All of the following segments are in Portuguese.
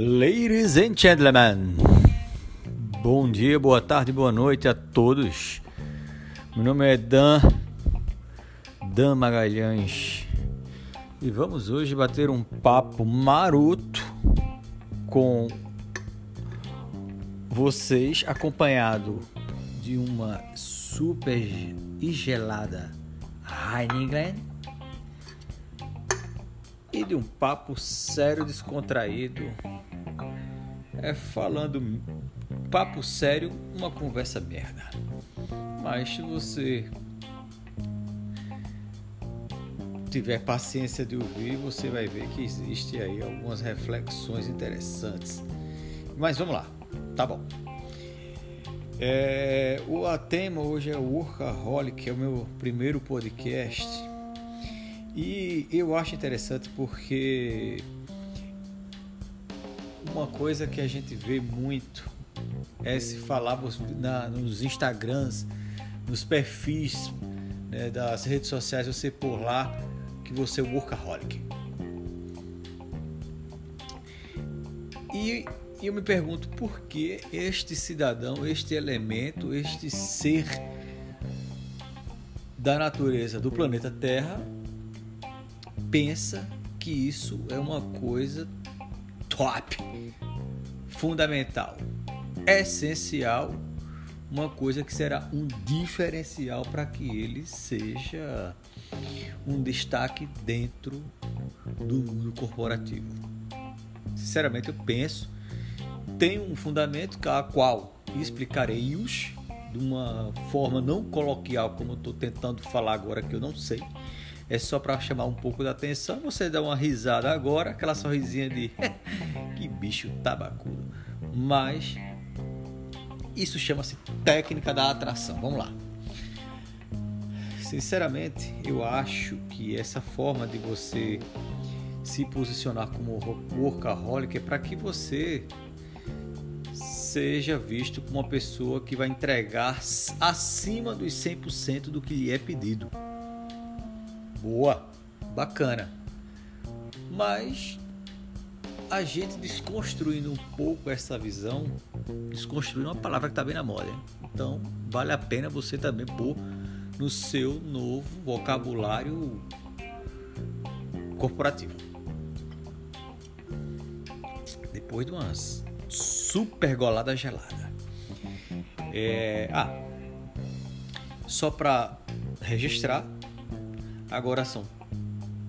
Ladies and gentlemen, bom dia, boa tarde, boa noite a todos. Meu nome é Dan, Dan Magalhães, e vamos hoje bater um papo maroto com vocês, acompanhado de uma super e gelada Heineken e de um papo sério, descontraído. É falando papo sério, uma conversa merda. Mas se você tiver paciência de ouvir, você vai ver que existe aí algumas reflexões interessantes. Mas vamos lá, tá bom. É, o tema hoje é o Workaholic, que é o meu primeiro podcast. E eu acho interessante porque uma coisa que a gente vê muito é se falar na, nos Instagrams, nos perfis né, das redes sociais, você por lá que você é workaholic. E eu me pergunto por que este cidadão, este elemento, este ser da natureza do planeta Terra pensa que isso é uma coisa top, fundamental, essencial, uma coisa que será um diferencial para que ele seja um destaque dentro do mundo corporativo. Sinceramente, eu penso tem um fundamento a qual explicarei-os de uma forma não coloquial, como eu estou tentando falar agora que eu não sei é só para chamar um pouco da atenção. Você dá uma risada agora, aquela sorrisinha de que bicho tabacudo. Mas isso chama-se técnica da atração. Vamos lá. Sinceramente, eu acho que essa forma de você se posicionar como workaholic é para que você seja visto como uma pessoa que vai entregar acima dos 100% do que lhe é pedido. Boa, bacana. Mas a gente desconstruindo um pouco essa visão, desconstruindo uma palavra que está bem na moda. Hein? Então, vale a pena você também pôr no seu novo vocabulário corporativo. Depois de umas super golada gelada. É, ah, só para registrar, Agora são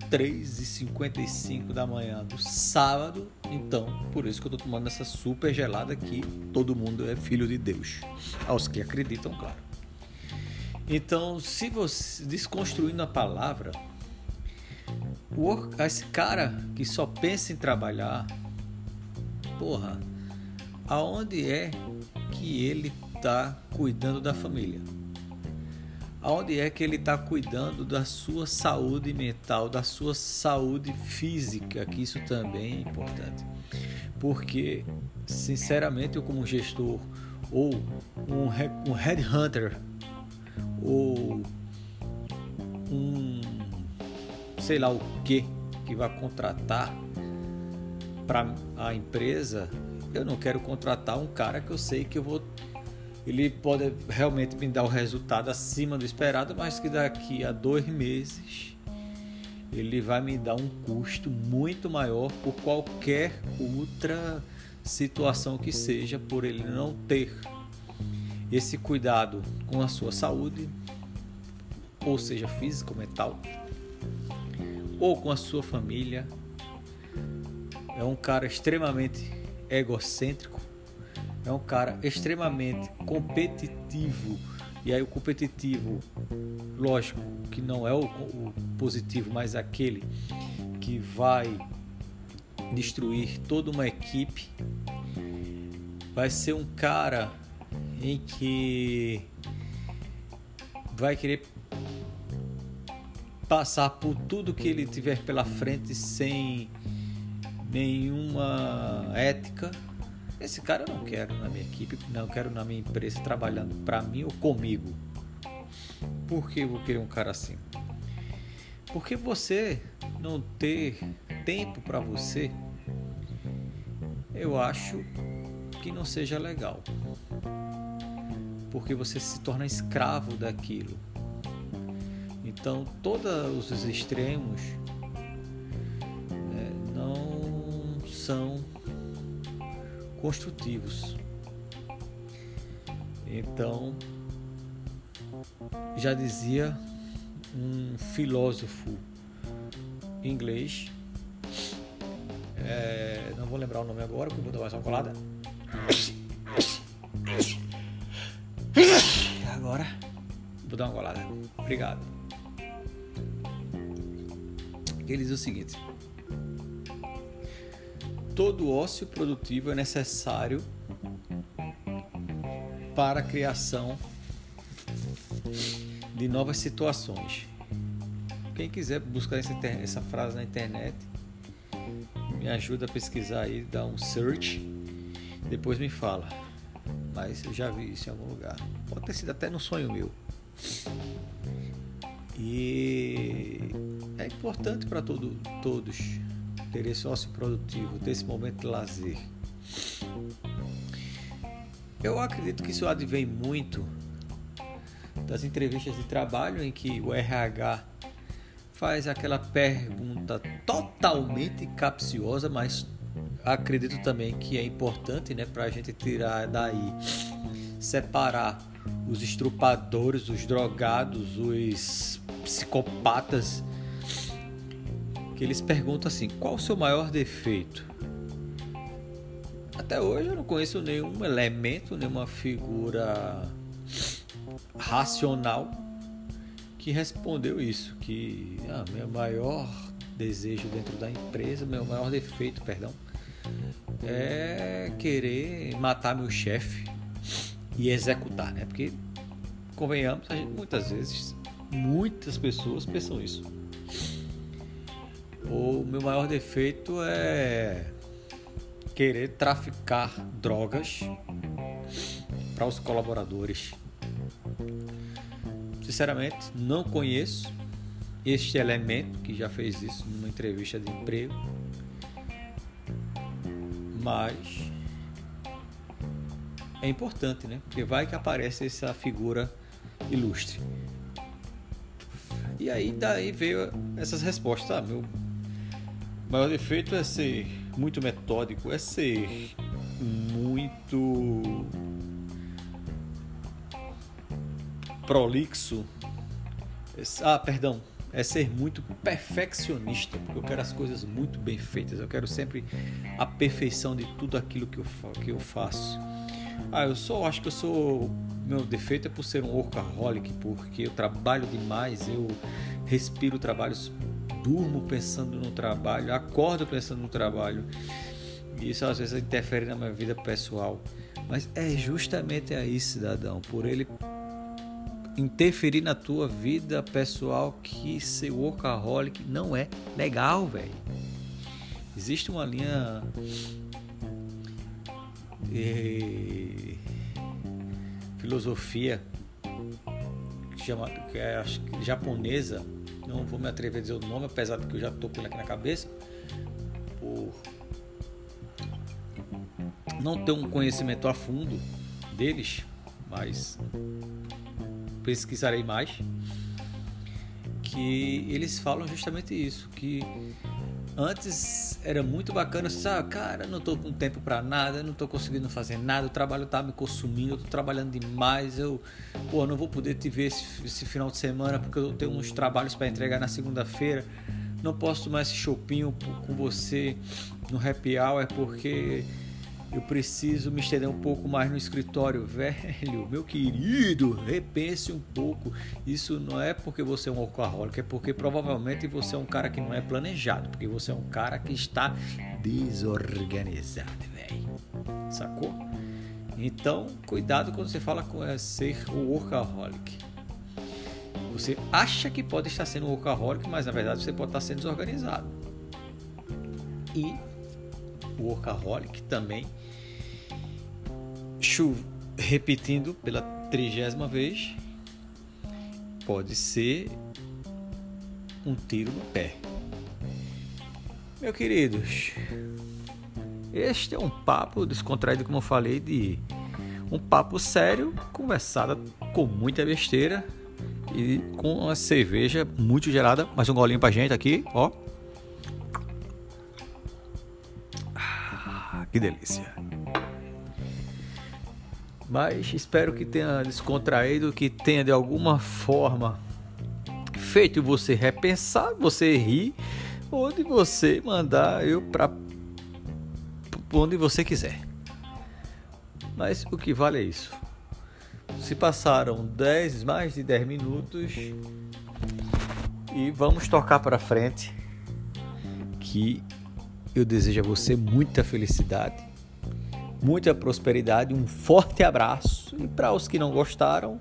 3h55 da manhã do sábado. Então, por isso que eu tô tomando essa super gelada aqui. Todo mundo é filho de Deus. Aos que acreditam, claro. Então, se você desconstruindo a palavra, esse cara que só pensa em trabalhar, porra, aonde é que ele tá cuidando da família? Aonde é que ele está cuidando da sua saúde mental, da sua saúde física, que isso também é importante. Porque, sinceramente, eu como gestor ou um, um headhunter ou um sei lá o que que vai contratar para a empresa, eu não quero contratar um cara que eu sei que eu vou ele pode realmente me dar o resultado acima do esperado, mas que daqui a dois meses ele vai me dar um custo muito maior por qualquer outra situação que seja, por ele não ter esse cuidado com a sua saúde, ou seja, físico, mental, ou com a sua família. É um cara extremamente egocêntrico, é um cara extremamente competitivo. E aí o competitivo, lógico, que não é o, o positivo, mas aquele que vai destruir toda uma equipe. Vai ser um cara em que vai querer passar por tudo que ele tiver pela frente sem nenhuma ética esse cara eu não quero na minha equipe, não quero na minha empresa trabalhando para mim ou comigo. Por que eu vou querer um cara assim? Porque você não ter tempo para você eu acho que não seja legal. Porque você se torna escravo daquilo. Então, todos os extremos né, não são construtivos. Então, já dizia um filósofo inglês, é, não vou lembrar o nome agora, porque vou dar mais uma colada. Agora, vou dar uma colada. Obrigado. Ele diz o seguinte: todo ócio produtivo é necessário para a criação de novas situações. Quem quiser buscar essa, frase na internet, me ajuda a pesquisar aí, dá um search, depois me fala. Mas eu já vi isso em algum lugar. Pode ter sido até no sonho meu. E é importante para todo, todos ter esse ócio produtivo, ter esse momento de lazer. Eu acredito que isso advém muito das entrevistas de trabalho em que o RH faz aquela pergunta totalmente capciosa, mas acredito também que é importante, né, para a gente tirar daí, separar os estrupadores, os drogados, os psicopatas, que eles perguntam assim: qual o seu maior defeito? Até hoje eu não conheço nenhum elemento, nenhuma figura racional que respondeu isso, que ah, meu maior desejo dentro da empresa, meu maior defeito, perdão, é querer matar meu chefe e executar, né? Porque convenhamos, gente, muitas vezes muitas pessoas pensam isso. O meu maior defeito é querer traficar drogas para os colaboradores. Sinceramente, não conheço este elemento que já fez isso numa entrevista de emprego, mas é importante, né? Porque vai que aparece essa figura ilustre. E aí daí veio essas respostas. Ah, meu maior defeito é ser muito metódico, é ser muito prolixo. Ah, perdão, é ser muito perfeccionista, porque eu quero as coisas muito bem feitas. Eu quero sempre a perfeição de tudo aquilo que eu, que eu faço. Ah, eu só acho que eu sou meu defeito é por ser um workaholic, porque eu trabalho demais, eu respiro trabalhos, durmo pensando no trabalho, acordo pensando no trabalho. E isso às vezes interfere na minha vida pessoal. Mas é justamente aí, cidadão, por ele interferir na tua vida pessoal que ser workaholic não é legal, velho. Existe uma linha de filosofia que, chama, que é acho, japonesa, não vou me atrever a dizer o nome, apesar de que eu já estou com ele aqui na cabeça, por não ter um conhecimento a fundo deles, mas pesquisarei mais, que eles falam justamente isso, que Antes era muito bacana, sabe? Cara, não tô com tempo para nada, não tô conseguindo fazer nada, o trabalho tá me consumindo, eu tô trabalhando demais, eu, pô, não vou poder te ver esse, esse final de semana porque eu tenho uns trabalhos para entregar na segunda-feira. Não posso tomar esse chopinho com você no happy hour porque eu preciso me estender um pouco mais no escritório. Velho, meu querido, repense um pouco. Isso não é porque você é um alcoólico, é porque provavelmente você é um cara que não é planejado, porque você é um cara que está desorganizado, velho. Sacou? Então, cuidado quando você fala com ser o workaholic. Você acha que pode estar sendo um workaholic, mas na verdade você pode estar sendo desorganizado. E workaholic também repetindo pela trigésima vez, pode ser um tiro no pé. Meus queridos, Este é um papo descontraído, como eu falei, de um papo sério, conversada com muita besteira e com uma cerveja muito gelada. Mais um golinho pra gente aqui, ó. Que delícia. Mas espero que tenha descontraído, que tenha de alguma forma feito você repensar, você rir, ou de você mandar eu para onde você quiser. Mas o que vale é isso. Se passaram 10, mais de 10 minutos e vamos tocar para frente que eu desejo a você muita felicidade, muita prosperidade, um forte abraço e para os que não gostaram,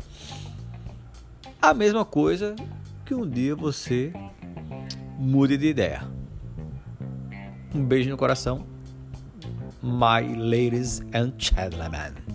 a mesma coisa que um dia você mude de ideia. Um beijo no coração, my ladies and gentlemen.